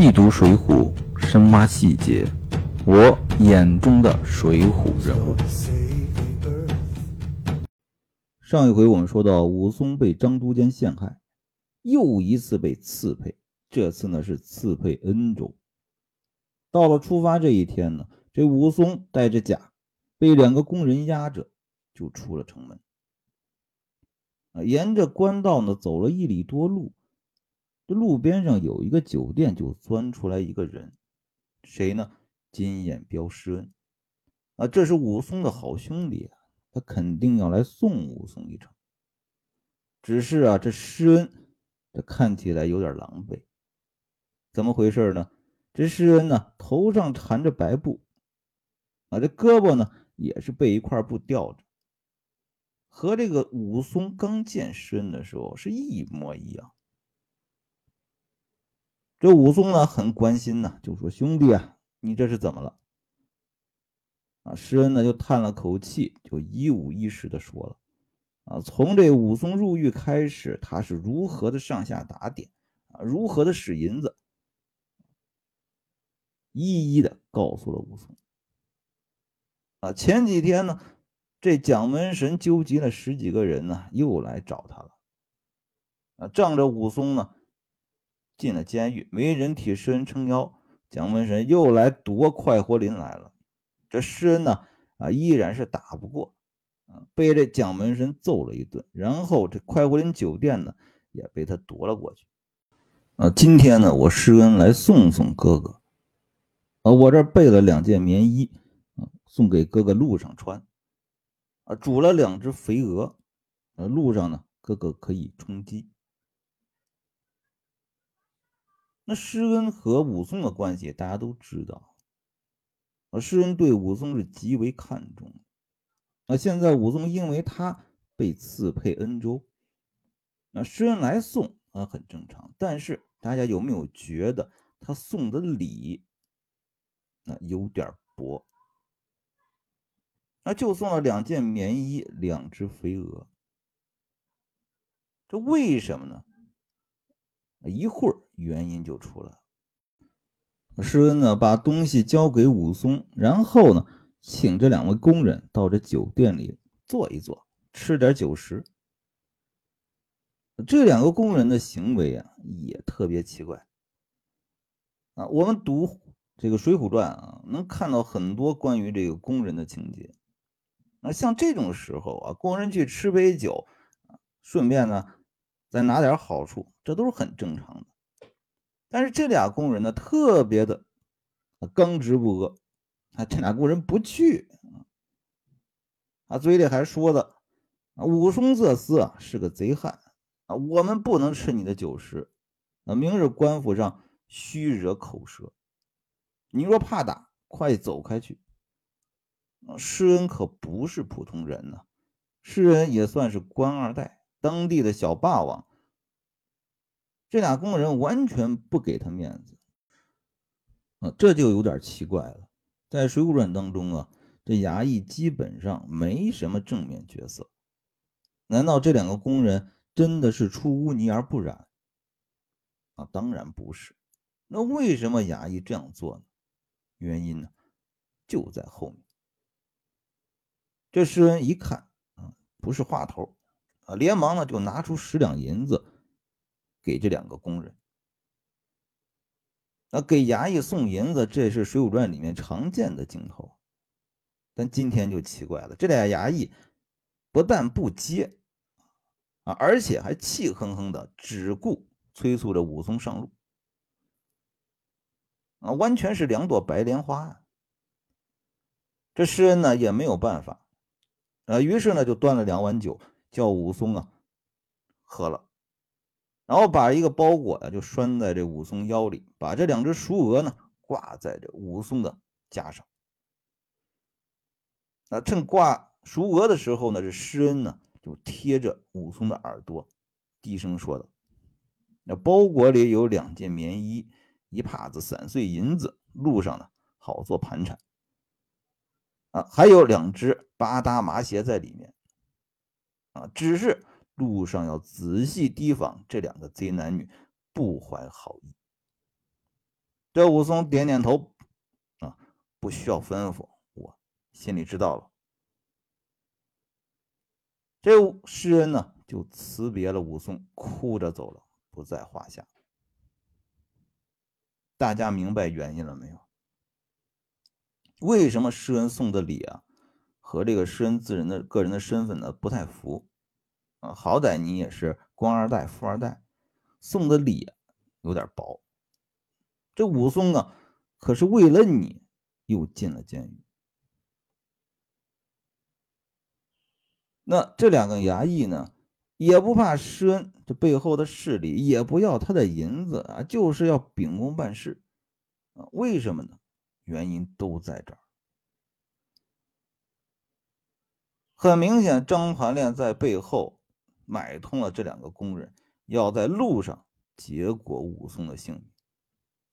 细读《水浒》，深挖细节，我眼中的水浒人物。上一回我们说到，武松被张都监陷害，又一次被刺配，这次呢是刺配恩州。到了出发这一天呢，这武松带着甲，被两个工人押着，就出了城门。沿着官道呢走了一里多路。这路边上有一个酒店，就钻出来一个人，谁呢？金眼彪施恩啊，这是武松的好兄弟啊，他肯定要来送武松一程。只是啊，这施恩这看起来有点狼狈，怎么回事呢？这施恩呢，头上缠着白布，啊，这胳膊呢也是被一块布吊着，和这个武松刚见施恩的时候是一模一样。这武松呢很关心呐，就说：“兄弟啊，你这是怎么了？”啊，施恩呢就叹了口气，就一五一十的说了：“啊，从这武松入狱开始，他是如何的上下打点啊，如何的使银子，一一的告诉了武松。啊，前几天呢，这蒋门神纠集了十几个人呢，又来找他了。啊，仗着武松呢。”进了监狱，没人替施恩撑腰，蒋门神又来夺快活林来了。这施恩呢，啊，依然是打不过，啊，被这蒋门神揍了一顿。然后这快活林酒店呢，也被他夺了过去。啊，今天呢，我施恩来送送哥哥，啊，我这备了两件棉衣，啊，送给哥哥路上穿。啊，煮了两只肥鹅，啊，路上呢，哥哥可以充饥。那施恩和武松的关系大家都知道，啊，施恩对武松是极为看重。那现在武松因为他被赐配恩州，那施恩来送啊很正常。但是大家有没有觉得他送的礼那有点薄？那就送了两件棉衣，两只肥鹅，这为什么呢？一会儿原因就出来了。施恩呢把东西交给武松，然后呢请这两位工人到这酒店里坐一坐，吃点酒食。这两个工人的行为啊也特别奇怪啊。我们读这个《水浒传》啊，能看到很多关于这个工人的情节。那像这种时候啊，工人去吃杯酒，顺便呢。再拿点好处，这都是很正常的。但是这俩工人呢，特别的刚直不阿啊，这俩工人不去啊，嘴里还说的啊，武松这厮啊是个贼汉啊，我们不能吃你的酒食啊，明日官府上虚惹口舌。你若怕打，快走开去。施恩可不是普通人呐，施恩也算是官二代。当地的小霸王，这俩工人完全不给他面子啊，这就有点奇怪了。在《水浒传》当中啊，这衙役基本上没什么正面角色。难道这两个工人真的是出污泥而不染啊？当然不是。那为什么衙役这样做呢？原因呢，就在后面。这施恩一看啊，不是话头。啊，连忙呢就拿出十两银子给这两个工人。那给衙役送银子，这是《水浒传》里面常见的镜头。但今天就奇怪了，这俩衙役不但不接啊，而且还气哼哼的，只顾催促着武松上路啊，完全是两朵白莲花啊。这施恩呢也没有办法啊，于是呢就端了两碗酒。叫武松啊，喝了，然后把一个包裹呀就拴在这武松腰里，把这两只熟鹅呢挂在这武松的肩上。那趁挂熟鹅的时候呢，这施恩呢就贴着武松的耳朵，低声说道：“那包裹里有两件棉衣，一帕子散碎银子，路上呢好做盘缠。啊，还有两只八搭麻鞋在里面。”啊，只是路上要仔细提防这两个贼男女不怀好意。这武松点点头，啊，不需要吩咐，我心里知道了。这诗人呢，就辞别了武松，哭着走了，不在话下。大家明白原因了没有？为什么诗人送的礼啊，和这个诗人自人的个人的身份呢不太符？啊，好歹你也是官二代、富二代，送的礼有点薄。这武松啊，可是为了你又进了监狱。那这两个衙役呢，也不怕施恩这背后的势力，也不要他的银子啊，就是要秉公办事啊。为什么呢？原因都在这儿。很明显，张团练在背后买通了这两个工人，要在路上结果武松的性命。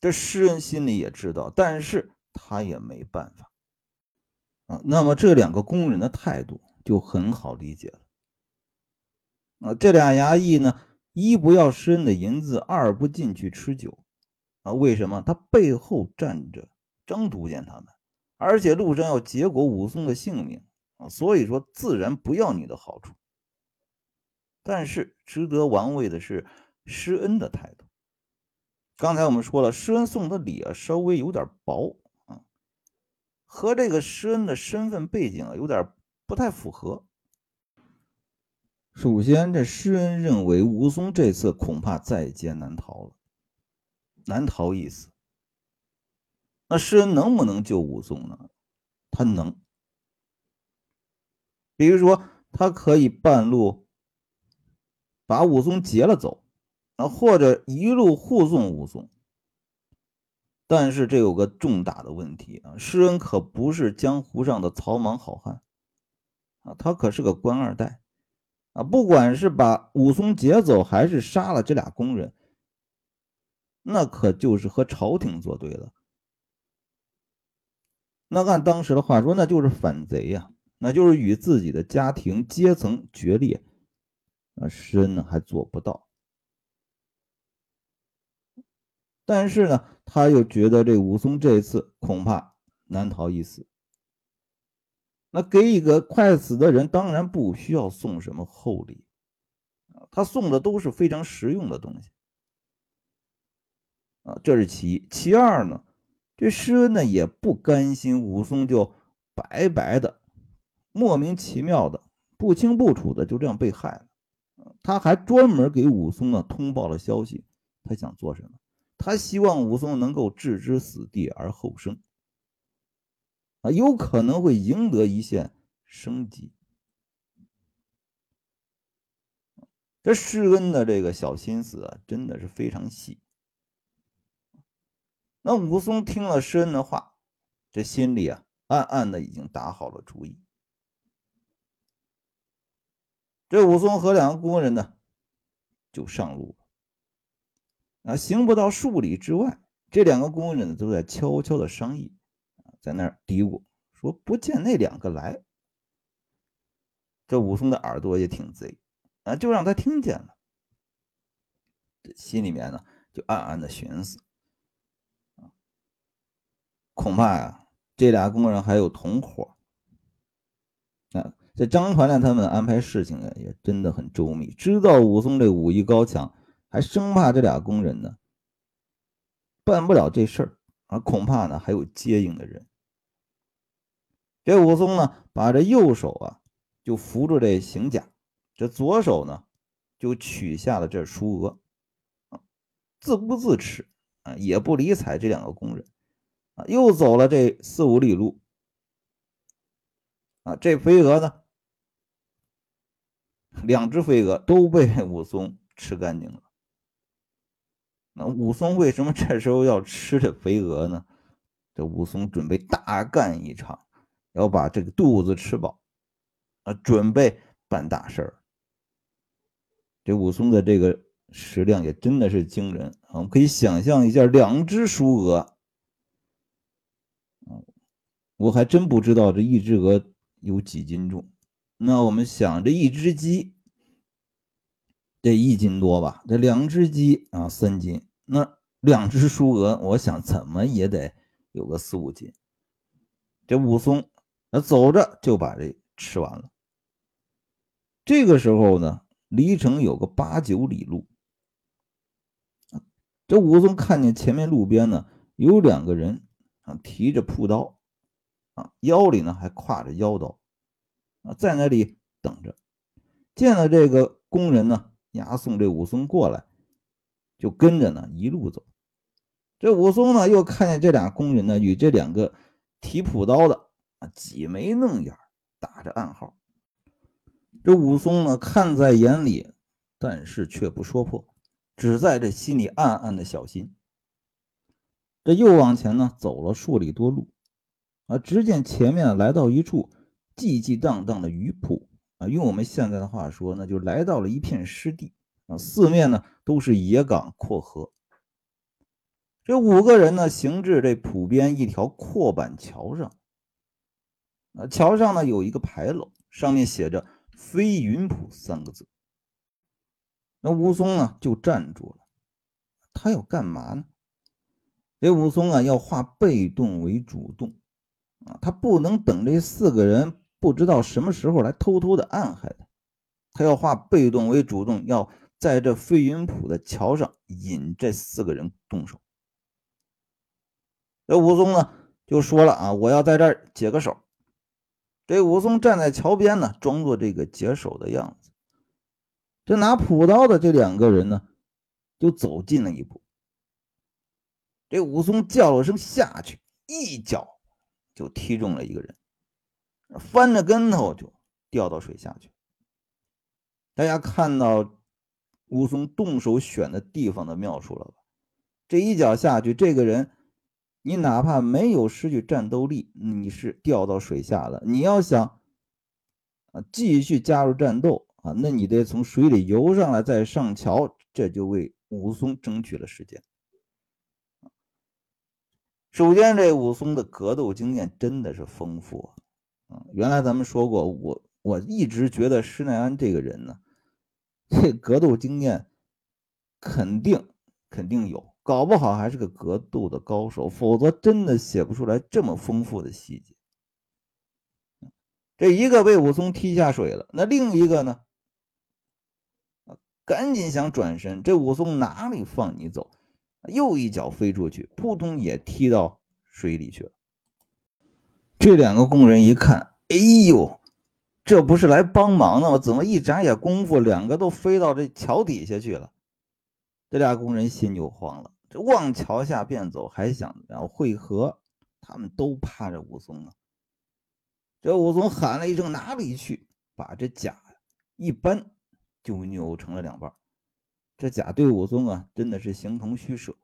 这施恩心里也知道，但是他也没办法啊。那么这两个工人的态度？就很好理解了啊！这俩衙役呢，一不要施恩的银子，二不进去吃酒啊！为什么？他背后站着张督监他们，而且路上要结果武松的性命啊！所以说，自然不要你的好处。但是值得玩味的是施恩的态度。刚才我们说了，施恩送的礼啊，稍微有点薄啊，和这个施恩的身份背景啊，有点。不太符合。首先，这施恩认为武松这次恐怕在劫难逃了，难逃一死。那施恩能不能救武松呢？他能。比如说，他可以半路把武松劫了走，啊，或者一路护送武松。但是这有个重大的问题啊，施恩可不是江湖上的草莽好汉。啊，他可是个官二代，啊，不管是把武松劫走，还是杀了这俩工人，那可就是和朝廷作对了。那按当时的话说，那就是反贼呀，那就是与自己的家庭阶层决裂。啊，施恩呢还做不到，但是呢，他又觉得这武松这次恐怕难逃一死。那给一个快死的人，当然不需要送什么厚礼，他送的都是非常实用的东西，啊，这是其一。其二呢，这施恩呢也不甘心武松就白白的、莫名其妙的、不清不楚的就这样被害了，他还专门给武松呢通报了消息。他想做什么？他希望武松能够置之死地而后生。啊，有可能会赢得一线生机。这施恩的这个小心思啊，真的是非常细。那武松听了施恩的话，这心里啊，暗暗的已经打好了主意。这武松和两个工人呢，就上路了。啊，行不到数里之外，这两个工人呢都在悄悄的商议。在那儿嘀咕说：“不见那两个来。”这武松的耳朵也挺贼啊，就让他听见了。这心里面呢，就暗暗的寻思：恐怕呀，这俩工人还有同伙。啊，这张团练他们安排事情啊，也真的很周密，知道武松这武艺高强，还生怕这俩工人呢办不了这事儿啊，恐怕呢还有接应的人。这武松呢，把这右手啊就扶住这行甲，这左手呢就取下了这书额，自顾自持啊，也不理睬这两个工人，啊，又走了这四五里路，啊，这飞蛾呢，两只飞蛾都被 武松吃干净了。那武松为什么这时候要吃这飞鹅呢？这武松准备大干一场。要把这个肚子吃饱，啊，准备办大事儿。这武松的这个食量也真的是惊人啊！我们可以想象一下，两只熟鹅，我还真不知道这一只鹅有几斤重。那我们想，这一只鸡得一斤多吧？这两只鸡啊，三斤。那两只书鹅，我想怎么也得有个四五斤。这武松那走着就把这吃完了。这个时候呢，离城有个八九里路。这武松看见前面路边呢有两个人啊，提着朴刀啊，腰里呢还挎着腰刀啊，在那里等着。见了这个工人呢，押送这武松过来，就跟着呢一路走。这武松呢，又看见这俩工人呢，与这两个提朴刀的啊挤眉弄眼，打着暗号。这武松呢，看在眼里，但是却不说破，只在这心里暗暗的小心。这又往前呢走了数里多路，啊，只见前面来到一处寂寂荡荡的鱼铺啊，用我们现在的话说，那就来到了一片湿地啊，四面呢都是野岗阔河。这五个人呢，行至这浦边一条阔板桥上。啊，桥上呢有一个牌楼，上面写着“飞云浦”三个字。那武松呢就站住了，他要干嘛呢？这武松啊要化被动为主动，啊，他不能等这四个人不知道什么时候来偷偷的暗害他，他要化被动为主动，要在这飞云浦的桥上引这四个人动手。这武松呢就说了啊，我要在这儿解个手。这武松站在桥边呢，装作这个解手的样子。这拿朴刀的这两个人呢，就走近了一步。这武松叫了声下去，一脚就踢中了一个人，翻着跟头就掉到水下去。大家看到武松动手选的地方的妙处了吧？这一脚下去，这个人。你哪怕没有失去战斗力，你是掉到水下了。你要想啊继续加入战斗啊，那你得从水里游上来再上桥，这就为武松争取了时间。首先，这武松的格斗经验真的是丰富啊！原来咱们说过，我我一直觉得施耐庵这个人呢，这格斗经验肯定肯定有。搞不好还是个格斗的高手，否则真的写不出来这么丰富的细节。这一个被武松踢下水了，那另一个呢？赶紧想转身，这武松哪里放你走？又一脚飞出去，扑通也踢到水里去了。这两个工人一看，哎呦，这不是来帮忙的吗？怎么一眨眼功夫，两个都飞到这桥底下去了？这俩工人心就慌了，这往桥下便走，还想要会合，他们都怕这武松啊。这武松喊了一声：“哪里去！”把这甲一搬，就扭成了两半。这甲对武松啊，真的是形同虚设。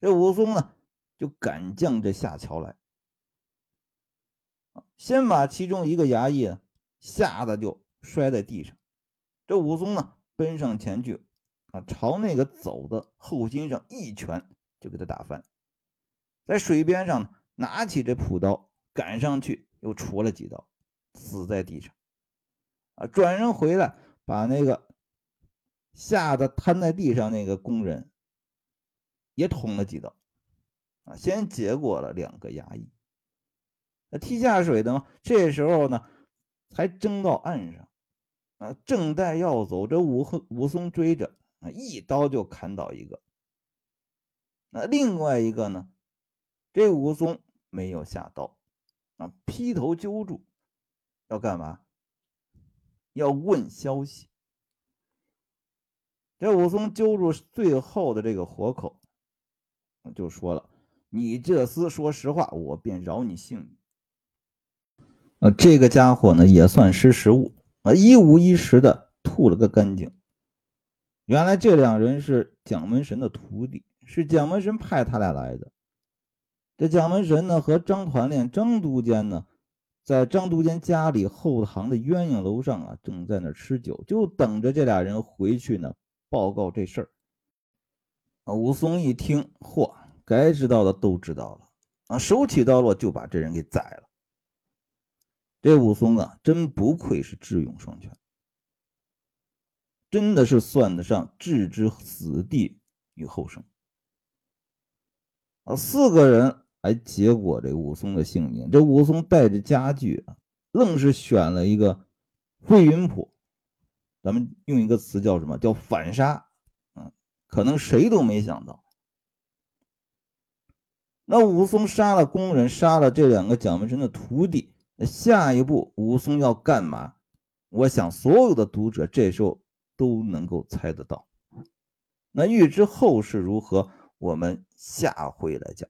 这武松呢，就赶将这下桥来，先把其中一个衙役吓得就摔在地上。这武松呢，奔上前去。啊！朝那个走的后心上一拳就给他打翻，在水边上拿起这朴刀赶上去，又戳了几刀，死在地上。啊！转身回来，把那个吓得瘫在地上那个工人也捅了几刀。啊！先结果了两个衙役。那踢下水的嘛，这时候呢，才争到岸上。啊！正待要走，这武武松追着。啊！一刀就砍倒一个，那另外一个呢？这武松没有下刀，啊，劈头揪住，要干嘛？要问消息。这武松揪住最后的这个活口，就说了：“你这厮说实话，我便饶你性命。”啊，这个家伙呢，也算识时务啊，一五一十的吐了个干净。原来这两人是蒋门神的徒弟，是蒋门神派他俩来的。这蒋门神呢和张团练、张都监呢，在张都监家里后堂的鸳鸯楼上啊，正在那吃酒，就等着这俩人回去呢报告这事儿。啊，武松一听，嚯，该知道的都知道了啊，手起刀落就把这人给宰了。这武松啊，真不愧是智勇双全。真的是算得上置之死地于后生。啊，四个人还结果这武松的性命。这武松带着家具啊，愣是选了一个飞云浦，咱们用一个词叫什么？叫反杀。嗯，可能谁都没想到。那武松杀了工人，杀了这两个蒋门神的徒弟，下一步武松要干嘛？我想所有的读者这时候都能够猜得到。那欲知后事如何，我们下回来讲。